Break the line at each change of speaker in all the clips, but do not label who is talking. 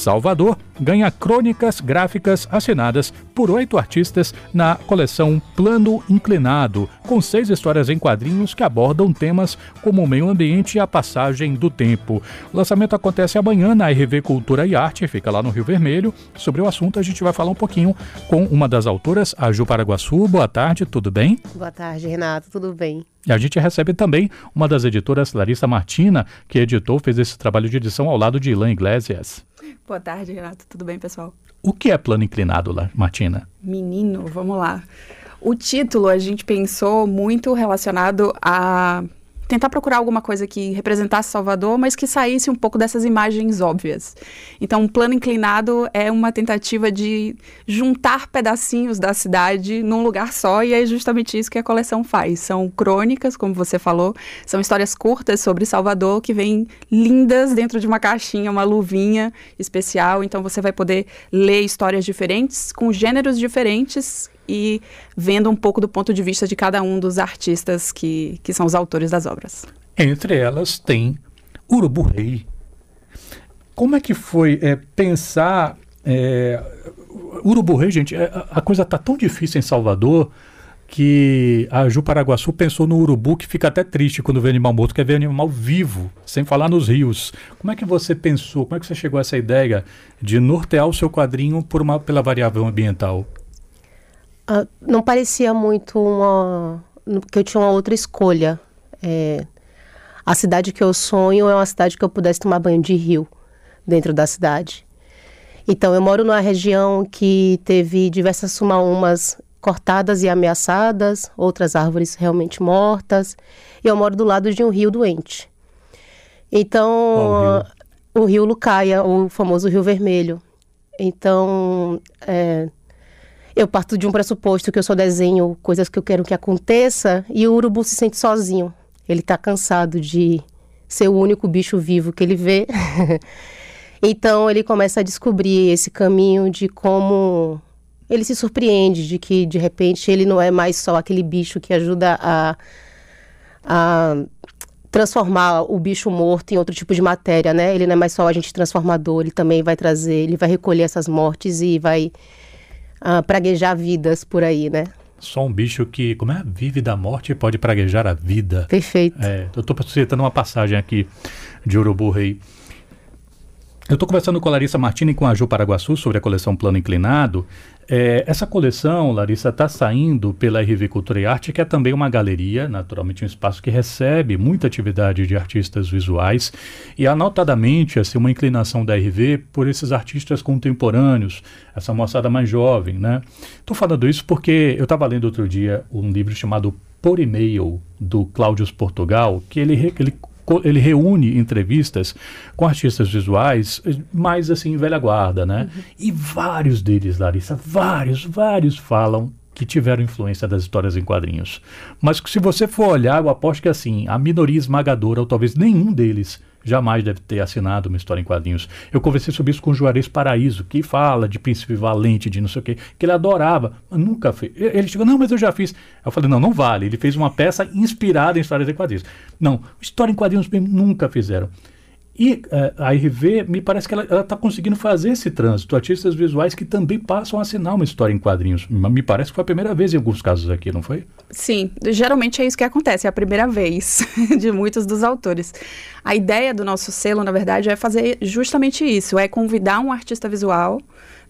Salvador ganha crônicas gráficas assinadas por oito artistas na coleção Plano Inclinado, com seis histórias em quadrinhos que abordam temas como o meio ambiente e a passagem do tempo. O lançamento acontece amanhã na RV Cultura e Arte, fica lá no Rio Vermelho. Sobre o assunto, a gente vai falar um pouquinho com uma das autoras, a Ju Paraguaçu. Boa tarde, tudo bem?
Boa tarde, Renato, tudo bem?
E a gente recebe também uma das editoras, Larissa Martina, que editou, fez esse trabalho de edição ao lado de Ilan Iglesias.
Boa tarde, Renato. Tudo bem, pessoal?
O que é plano inclinado, Martina?
Menino, vamos lá. O título a gente pensou muito relacionado a tentar procurar alguma coisa que representasse Salvador, mas que saísse um pouco dessas imagens óbvias. Então, um plano inclinado é uma tentativa de juntar pedacinhos da cidade num lugar só, e é justamente isso que a coleção faz. São crônicas, como você falou, são histórias curtas sobre Salvador que vêm lindas dentro de uma caixinha, uma luvinha especial. Então, você vai poder ler histórias diferentes, com gêneros diferentes e vendo um pouco do ponto de vista de cada um dos artistas que, que são os autores das obras.
Entre elas tem Urubu Rei. Como é que foi é, pensar. É, Urubu Rei, gente, é, a coisa está tão difícil em Salvador que a Ju Paraguaçu pensou no urubu que fica até triste quando vê animal morto, quer ver animal vivo, sem falar nos rios. Como é que você pensou, como é que você chegou a essa ideia de nortear o seu quadrinho por uma, pela variável ambiental?
Uh, não parecia muito uma. que eu tinha uma outra escolha. É, a cidade que eu sonho é uma cidade que eu pudesse tomar banho de rio dentro da cidade. Então, eu moro numa região que teve diversas sumaúmas cortadas e ameaçadas, outras árvores realmente mortas, e eu moro do lado de um rio doente. Então, rio? o rio Lucaia, o famoso Rio Vermelho. Então, é, eu parto de um pressuposto que eu só desenho coisas que eu quero que aconteça e o urubu se sente sozinho. Ele está cansado de ser o único bicho vivo que ele vê. então ele começa a descobrir esse caminho de como ele se surpreende de que de repente ele não é mais só aquele bicho que ajuda a, a transformar o bicho morto em outro tipo de matéria, né? Ele não é mais só o agente transformador, ele também vai trazer, ele vai recolher essas mortes e vai uh, praguejar vidas por aí, né?
Só um bicho que, como é? Vive da morte e pode praguejar a vida.
Perfeito.
É, eu estou citando uma passagem aqui de Urubu Rei. Eu estou conversando com a Larissa Martini e com a Ju Paraguaçu sobre a coleção Plano Inclinado. É, essa coleção, Larissa, está saindo pela RV Cultura e Arte, que é também uma galeria, naturalmente um espaço que recebe muita atividade de artistas visuais e anotadamente assim, uma inclinação da RV por esses artistas contemporâneos, essa moçada mais jovem. Né? Estou falando isso porque eu estava lendo outro dia um livro chamado Por E-mail, do Cláudio Portugal, que ele, ele ele reúne entrevistas com artistas visuais mais assim, velha guarda, né? Uhum. E vários deles, Larissa, vários, vários falam que tiveram influência das histórias em quadrinhos. Mas se você for olhar, eu aposto que assim, a minoria esmagadora, ou talvez nenhum deles, jamais deve ter assinado uma história em quadrinhos. Eu conversei sobre isso com o Juarez Paraíso, que fala de Príncipe Valente, de não sei o quê, que ele adorava, mas nunca fez. Ele chegou, não, mas eu já fiz. Eu falei, não, não vale. Ele fez uma peça inspirada em histórias em quadrinhos. Não, história em quadrinhos nunca fizeram. E uh, a RV, me parece que ela está conseguindo fazer esse trânsito. Artistas visuais que também passam a assinar uma história em quadrinhos. Me parece que foi a primeira vez em alguns casos aqui, não foi?
Sim, geralmente é isso que acontece, é a primeira vez de muitos dos autores. A ideia do nosso selo, na verdade, é fazer justamente isso: é convidar um artista visual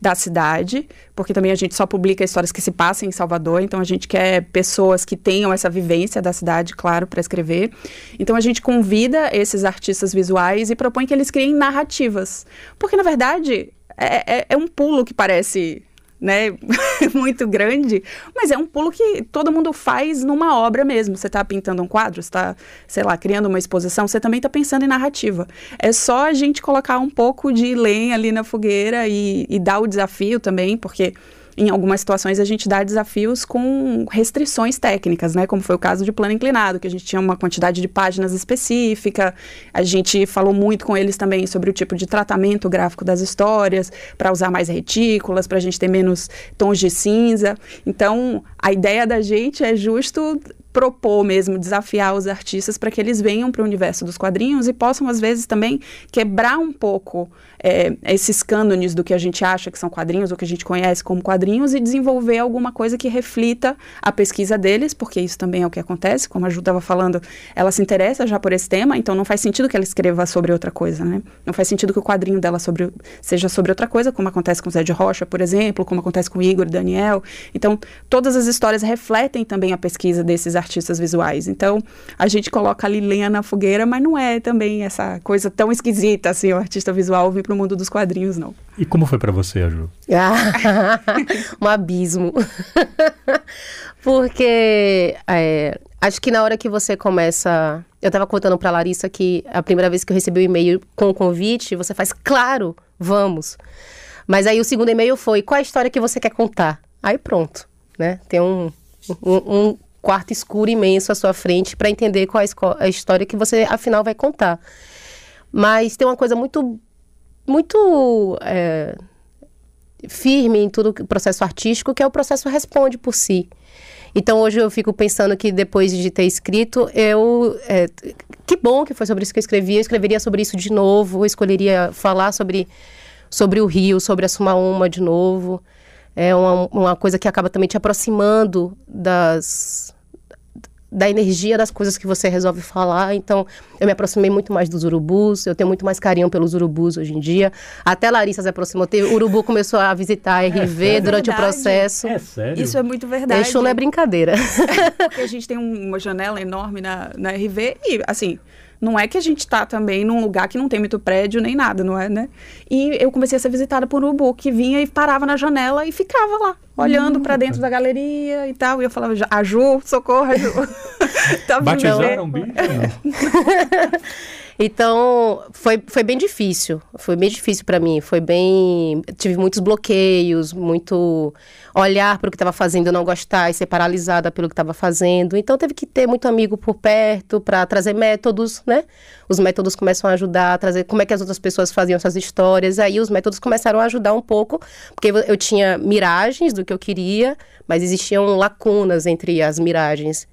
da cidade, porque também a gente só publica histórias que se passam em Salvador, então a gente quer pessoas que tenham essa vivência da cidade, claro, para escrever. Então a gente convida esses artistas visuais e propõe que eles criem narrativas, porque na verdade é, é, é um pulo que parece né, muito grande, mas é um pulo que todo mundo faz numa obra mesmo. Você está pintando um quadro, está, sei lá, criando uma exposição, você também está pensando em narrativa. É só a gente colocar um pouco de lenha ali na fogueira e, e dar o desafio também, porque em algumas situações a gente dá desafios com restrições técnicas, né? Como foi o caso de plano inclinado, que a gente tinha uma quantidade de páginas específica. A gente falou muito com eles também sobre o tipo de tratamento gráfico das histórias, para usar mais retículas, para a gente ter menos tons de cinza. Então, a ideia da gente é justo propor mesmo, desafiar os artistas para que eles venham para o universo dos quadrinhos e possam, às vezes, também quebrar um pouco é, esses cânones do que a gente acha que são quadrinhos, ou que a gente conhece como quadrinhos, e desenvolver alguma coisa que reflita a pesquisa deles, porque isso também é o que acontece, como a Ju estava falando, ela se interessa já por esse tema, então não faz sentido que ela escreva sobre outra coisa, né? Não faz sentido que o quadrinho dela sobre, seja sobre outra coisa, como acontece com Zé de Rocha, por exemplo, como acontece com Igor e Daniel. Então, todas as histórias refletem também a pesquisa desses artistas visuais. Então, a gente coloca ali lenha na fogueira, mas não é também essa coisa tão esquisita assim, o artista visual vir para o mundo dos quadrinhos, não.
E como foi para você, Ju?
um abismo. Porque é, acho que na hora que você começa. Eu estava contando para Larissa que a primeira vez que eu recebi o um e-mail com o convite, você faz, claro, vamos. Mas aí o segundo e-mail foi: qual a história que você quer contar? Aí pronto, né? Tem um, um, um quarto escuro imenso à sua frente para entender qual a, a história que você afinal vai contar. Mas tem uma coisa muito, muito é, firme em todo o processo artístico, que é o processo responde por si. Então hoje eu fico pensando que depois de ter escrito, eu. É, que bom que foi sobre isso que eu escrevi. Eu escreveria sobre isso de novo, eu escolheria falar sobre, sobre o Rio, sobre a Sumaúma de novo é uma, uma coisa que acaba também te aproximando das da energia das coisas que você resolve falar. Então, eu me aproximei muito mais dos urubus, eu tenho muito mais carinho pelos urubus hoje em dia. Até Larissa se aproximou. O urubu começou a visitar a RV é durante o processo.
É sério?
Isso é muito verdade.
Isso não é brincadeira.
Porque a gente tem uma janela enorme na, na RV e, assim, não é que a gente está também num lugar que não tem muito prédio nem nada, não é, né? E eu comecei a ser visitada por um urubu que vinha e parava na janela e ficava lá, olhando hum, para dentro da galeria e tal. E eu falava, a Ju, socorro, a Ju.
tá Batizaram um bicho?
Então, foi, foi bem difícil. Foi bem difícil para mim. Foi bem. Tive muitos bloqueios, muito olhar para o que estava fazendo, não gostar e ser paralisada pelo que estava fazendo. Então, teve que ter muito amigo por perto para trazer métodos, né? Os métodos começam a ajudar a trazer como é que as outras pessoas faziam essas histórias. Aí, os métodos começaram a ajudar um pouco, porque eu tinha miragens do que eu queria, mas existiam lacunas entre as miragens.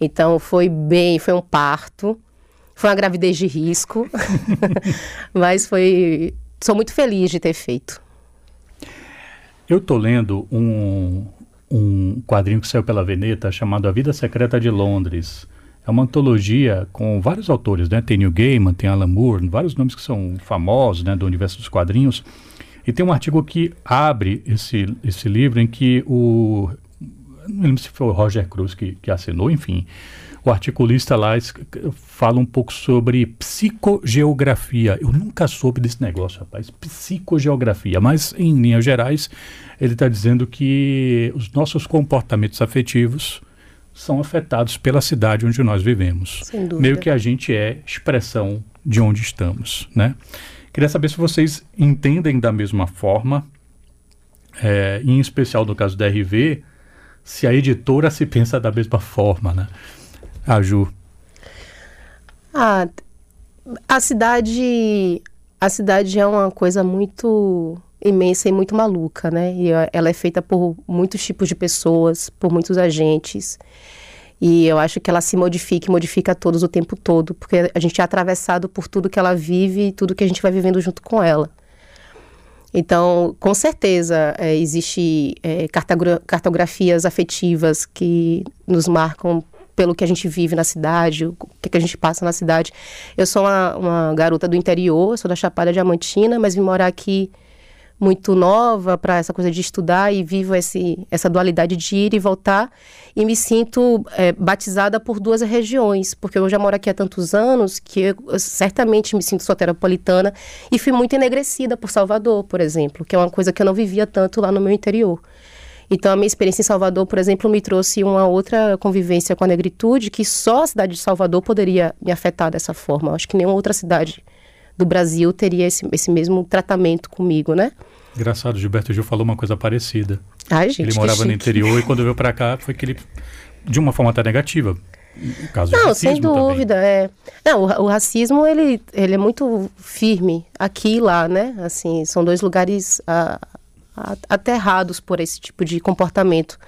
Então, foi bem, foi um parto. Foi uma gravidez de risco, mas foi. Sou muito feliz de ter feito.
Eu estou lendo um, um quadrinho que saiu pela Veneta chamado A Vida Secreta de Londres. É uma antologia com vários autores, né? Tem Neil Gaiman, tem Alan Moore, vários nomes que são famosos, né, do universo dos quadrinhos. E tem um artigo que abre esse, esse livro em que o não lembro se foi o Roger Cruz que, que assinou, enfim, o articulista lá fala um pouco sobre psicogeografia. Eu nunca soube desse negócio, rapaz, psicogeografia, mas em linhas gerais, ele está dizendo que os nossos comportamentos afetivos são afetados pela cidade onde nós vivemos.
Sem dúvida.
Meio que a gente é expressão de onde estamos, né? Queria saber se vocês entendem da mesma forma, é, em especial no caso da RV, se a editora se pensa da mesma forma, né? A Ju.
Ah, a cidade, a cidade é uma coisa muito imensa e muito maluca, né? E ela é feita por muitos tipos de pessoas, por muitos agentes. E eu acho que ela se modifica e modifica todos o tempo todo, porque a gente é atravessado por tudo que ela vive e tudo que a gente vai vivendo junto com ela. Então, com certeza, é, existe é, cartografias afetivas que nos marcam pelo que a gente vive na cidade, o que, que a gente passa na cidade. Eu sou uma, uma garota do interior, sou da Chapada Diamantina, mas vim morar aqui muito nova para essa coisa de estudar e vivo esse, essa dualidade de ir e voltar e me sinto é, batizada por duas regiões, porque eu já moro aqui há tantos anos que eu, eu certamente me sinto soteropolitana e fui muito enegrecida por Salvador, por exemplo, que é uma coisa que eu não vivia tanto lá no meu interior. Então, a minha experiência em Salvador, por exemplo, me trouxe uma outra convivência com a negritude que só a cidade de Salvador poderia me afetar dessa forma. Acho que nenhuma outra cidade do Brasil teria esse, esse mesmo tratamento comigo, né?
Engraçado, Gilberto Gil falou uma coisa parecida.
Ai, gente,
ele morava no interior e quando veio para cá foi que ele, de uma forma até negativa, caso
Não, sem dúvida, também. é. Não, o, o, racismo ele, ele é muito firme aqui e lá, né? Assim, são dois lugares a, aterrados por esse tipo de comportamento.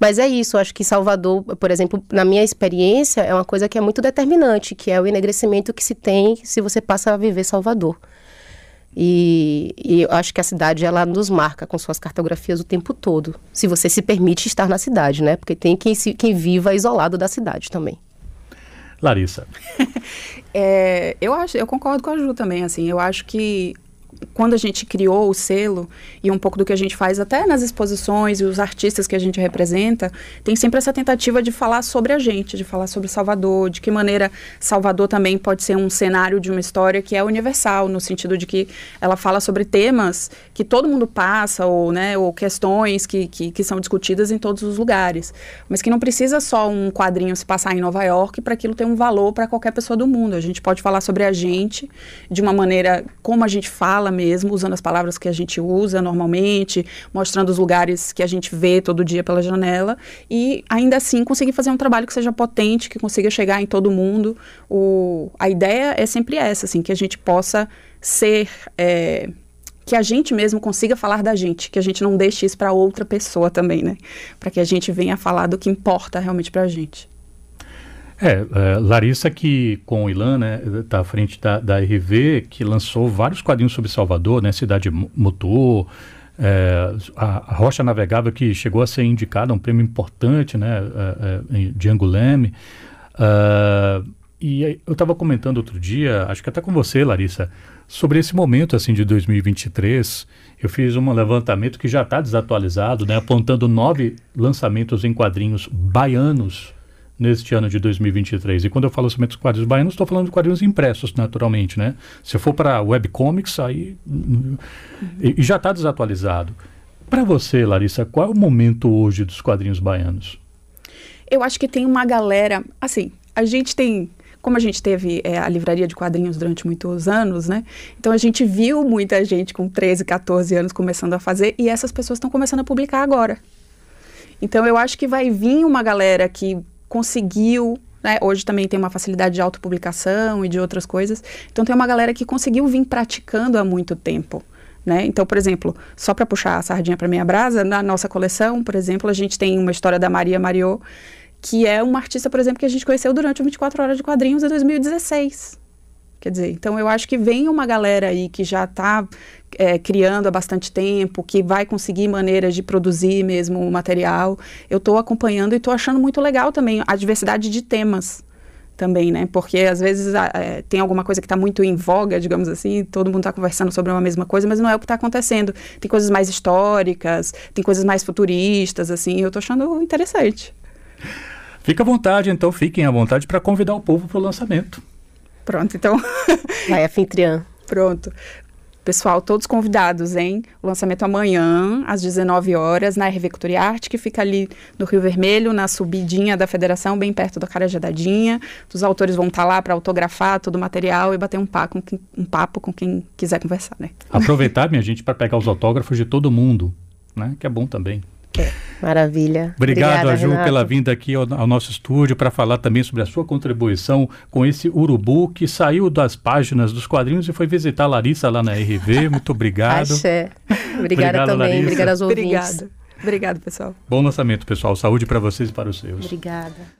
Mas é isso, acho que Salvador, por exemplo, na minha experiência, é uma coisa que é muito determinante, que é o enegrecimento que se tem se você passa a viver Salvador. E, e eu acho que a cidade ela nos marca com suas cartografias o tempo todo. Se você se permite estar na cidade, né? Porque tem quem, se, quem viva isolado da cidade também.
Larissa.
é, eu acho, eu concordo com a Ju também, assim. Eu acho que quando a gente criou o selo e um pouco do que a gente faz até nas exposições e os artistas que a gente representa, tem sempre essa tentativa de falar sobre a gente, de falar sobre Salvador, de que maneira Salvador também pode ser um cenário de uma história que é universal, no sentido de que ela fala sobre temas que todo mundo passa, ou, né, ou questões que, que, que são discutidas em todos os lugares, mas que não precisa só um quadrinho se passar em Nova York para aquilo ter um valor para qualquer pessoa do mundo. A gente pode falar sobre a gente de uma maneira como a gente fala fala mesmo, usando as palavras que a gente usa normalmente, mostrando os lugares que a gente vê todo dia pela janela e ainda assim conseguir fazer um trabalho que seja potente, que consiga chegar em todo mundo. O, a ideia é sempre essa, assim, que a gente possa ser é, que a gente mesmo consiga falar da gente, que a gente não deixe isso para outra pessoa também, né? Para que a gente venha falar do que importa realmente para a gente.
É, é, Larissa que com o Ilan, né, tá à frente da, da RV, que lançou vários quadrinhos sobre Salvador, né, Cidade Motor, é, a, a, Rocha Navegável que chegou a ser indicada um prêmio importante, né, é, é, de Anguleme. Uh, e eu estava comentando outro dia, acho que até com você, Larissa, sobre esse momento assim de 2023. Eu fiz um levantamento que já está desatualizado, né, apontando nove lançamentos em quadrinhos baianos neste ano de 2023. E quando eu falo somente dos quadrinhos baianos, estou falando de quadrinhos impressos, naturalmente, né? Se eu for para webcomics, aí e, e já está desatualizado. Para você, Larissa, qual é o momento hoje dos quadrinhos baianos?
Eu acho que tem uma galera, assim, a gente tem como a gente teve é, a livraria de quadrinhos durante muitos anos, né? Então a gente viu muita gente com 13, 14 anos começando a fazer e essas pessoas estão começando a publicar agora. Então eu acho que vai vir uma galera que conseguiu né? Hoje também tem uma facilidade de autopublicação e de outras coisas. Então tem uma galera que conseguiu vir praticando há muito tempo. Né? Então, por exemplo, só para puxar a sardinha para minha brasa, na nossa coleção, por exemplo, a gente tem uma história da Maria Mariô, que é uma artista, por exemplo, que a gente conheceu durante o 24 Horas de Quadrinhos em 2016. Quer dizer, então eu acho que vem uma galera aí que já está é, criando há bastante tempo, que vai conseguir maneiras de produzir mesmo o material. Eu estou acompanhando e estou achando muito legal também a diversidade de temas também, né? Porque às vezes é, tem alguma coisa que está muito em voga, digamos assim, todo mundo está conversando sobre uma mesma coisa, mas não é o que está acontecendo. Tem coisas mais históricas, tem coisas mais futuristas, assim, eu estou achando interessante.
Fica à vontade, então fiquem à vontade para convidar o povo para o lançamento.
Pronto, então.
Vai, anfitriã.
Pronto. Pessoal, todos convidados, hein? O lançamento amanhã, às 19 horas, na RV Cultura e Arte, que fica ali no Rio Vermelho, na subidinha da Federação, bem perto da Carajadadinha. Os autores vão estar tá lá para autografar todo o material e bater um papo, um papo com quem quiser conversar, né?
Aproveitar, minha gente, para pegar os autógrafos de todo mundo, né? Que é bom também.
É. Maravilha.
Obrigado, Obrigada, Ju, Renato. pela vinda aqui ao, ao nosso estúdio para falar também sobre a sua contribuição com esse urubu que saiu das páginas dos quadrinhos e foi visitar a Larissa lá na RV. Muito obrigado.
Axé. Obrigada Obrigado, também. Larissa. Obrigada aos ouvintes.
Obrigada. Obrigado, pessoal.
Bom lançamento, pessoal. Saúde para vocês e para os seus.
Obrigada.